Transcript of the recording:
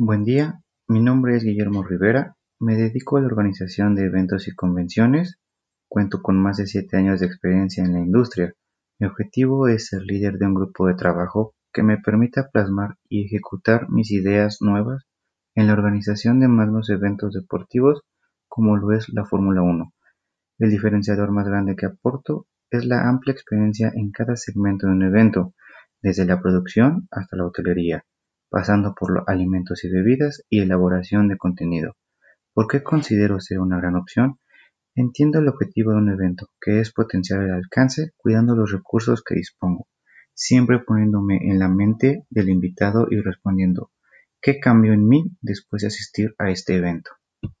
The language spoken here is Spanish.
Buen día, mi nombre es Guillermo Rivera, me dedico a la organización de eventos y convenciones, cuento con más de 7 años de experiencia en la industria. Mi objetivo es ser líder de un grupo de trabajo que me permita plasmar y ejecutar mis ideas nuevas en la organización de magnos eventos deportivos como lo es la Fórmula 1. El diferenciador más grande que aporto es la amplia experiencia en cada segmento de un evento, desde la producción hasta la hotelería pasando por los alimentos y bebidas y elaboración de contenido. ¿Por qué considero ser una gran opción? Entiendo el objetivo de un evento, que es potenciar el alcance cuidando los recursos que dispongo, siempre poniéndome en la mente del invitado y respondiendo ¿qué cambio en mí después de asistir a este evento?